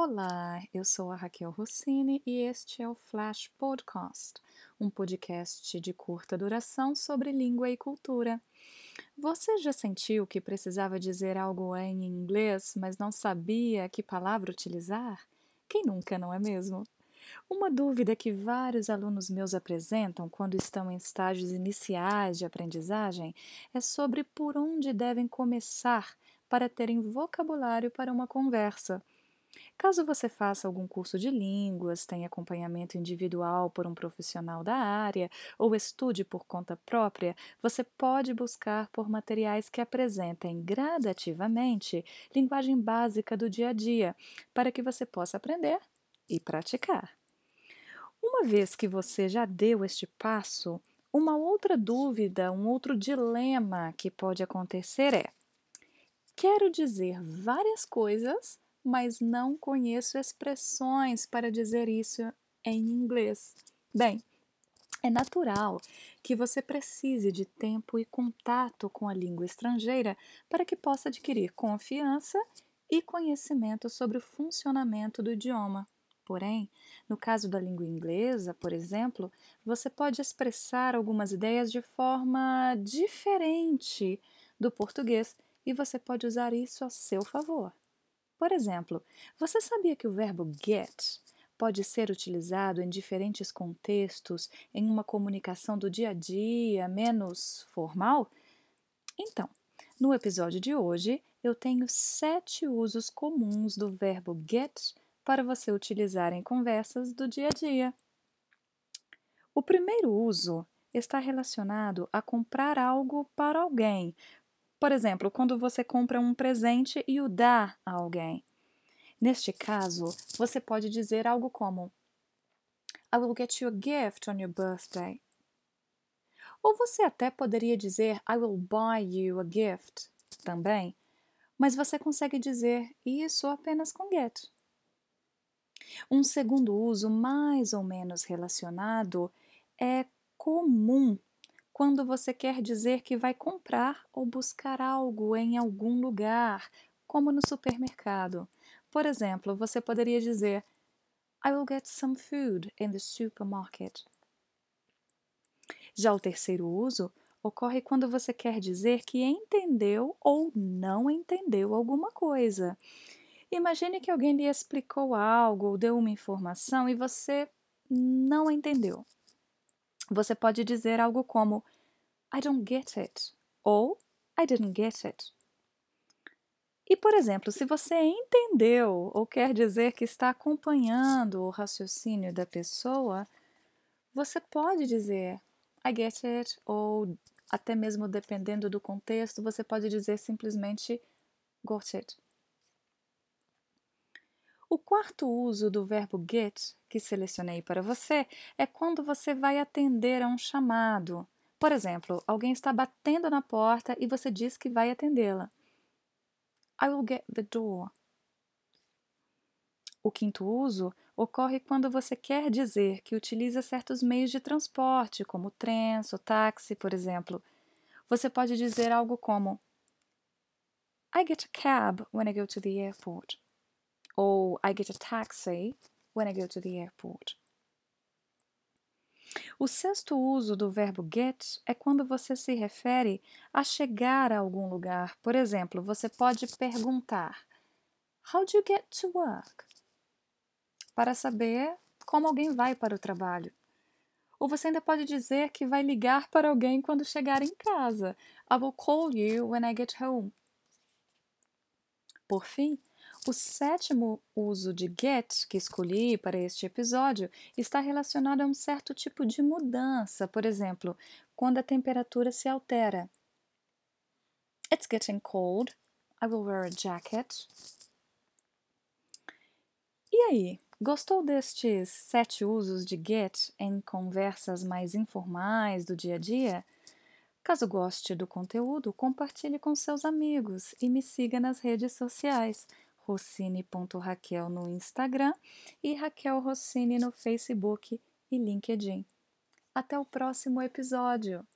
Olá, eu sou a Raquel Rossini e este é o Flash Podcast, um podcast de curta duração sobre língua e cultura. Você já sentiu que precisava dizer algo em inglês, mas não sabia que palavra utilizar? Quem nunca, não é mesmo? Uma dúvida que vários alunos meus apresentam quando estão em estágios iniciais de aprendizagem é sobre por onde devem começar para terem vocabulário para uma conversa. Caso você faça algum curso de línguas, tenha acompanhamento individual por um profissional da área ou estude por conta própria, você pode buscar por materiais que apresentem gradativamente linguagem básica do dia a dia, para que você possa aprender e praticar. Uma vez que você já deu este passo, uma outra dúvida, um outro dilema que pode acontecer é: quero dizer várias coisas mas não conheço expressões para dizer isso em inglês. Bem, é natural que você precise de tempo e contato com a língua estrangeira para que possa adquirir confiança e conhecimento sobre o funcionamento do idioma. Porém, no caso da língua inglesa, por exemplo, você pode expressar algumas ideias de forma diferente do português e você pode usar isso a seu favor. Por exemplo, você sabia que o verbo get pode ser utilizado em diferentes contextos em uma comunicação do dia a dia menos formal? Então, no episódio de hoje, eu tenho sete usos comuns do verbo get para você utilizar em conversas do dia a dia. O primeiro uso está relacionado a comprar algo para alguém, por exemplo, quando você compra um presente e o dá a alguém. Neste caso, você pode dizer algo como I will get you a gift on your birthday. Ou você até poderia dizer I will buy you a gift também, mas você consegue dizer isso apenas com get. Um segundo uso mais ou menos relacionado é comum quando você quer dizer que vai comprar ou buscar algo em algum lugar, como no supermercado. Por exemplo, você poderia dizer I will get some food in the supermarket. Já o terceiro uso ocorre quando você quer dizer que entendeu ou não entendeu alguma coisa. Imagine que alguém lhe explicou algo ou deu uma informação e você não entendeu. Você pode dizer algo como I don't get it ou I didn't get it. E, por exemplo, se você entendeu ou quer dizer que está acompanhando o raciocínio da pessoa, você pode dizer I get it ou até mesmo dependendo do contexto, você pode dizer simplesmente got it. Quarto uso do verbo get, que selecionei para você, é quando você vai atender a um chamado. Por exemplo, alguém está batendo na porta e você diz que vai atendê-la. I will get the door. O quinto uso ocorre quando você quer dizer que utiliza certos meios de transporte, como trem, ou táxi, por exemplo. Você pode dizer algo como I get a cab when I go to the airport ou I get a taxi when I go to the airport. O sexto uso do verbo get é quando você se refere a chegar a algum lugar. Por exemplo, você pode perguntar: How do you get to work? Para saber como alguém vai para o trabalho. Ou você ainda pode dizer que vai ligar para alguém quando chegar em casa. I will call you when I get home. Por fim, o sétimo uso de get que escolhi para este episódio está relacionado a um certo tipo de mudança, por exemplo, quando a temperatura se altera. It's getting cold. I will wear a jacket. E aí, gostou destes sete usos de get em conversas mais informais do dia a dia? Caso goste do conteúdo, compartilhe com seus amigos e me siga nas redes sociais rossini.raquel no Instagram e Raquel Rossini no Facebook e LinkedIn. Até o próximo episódio!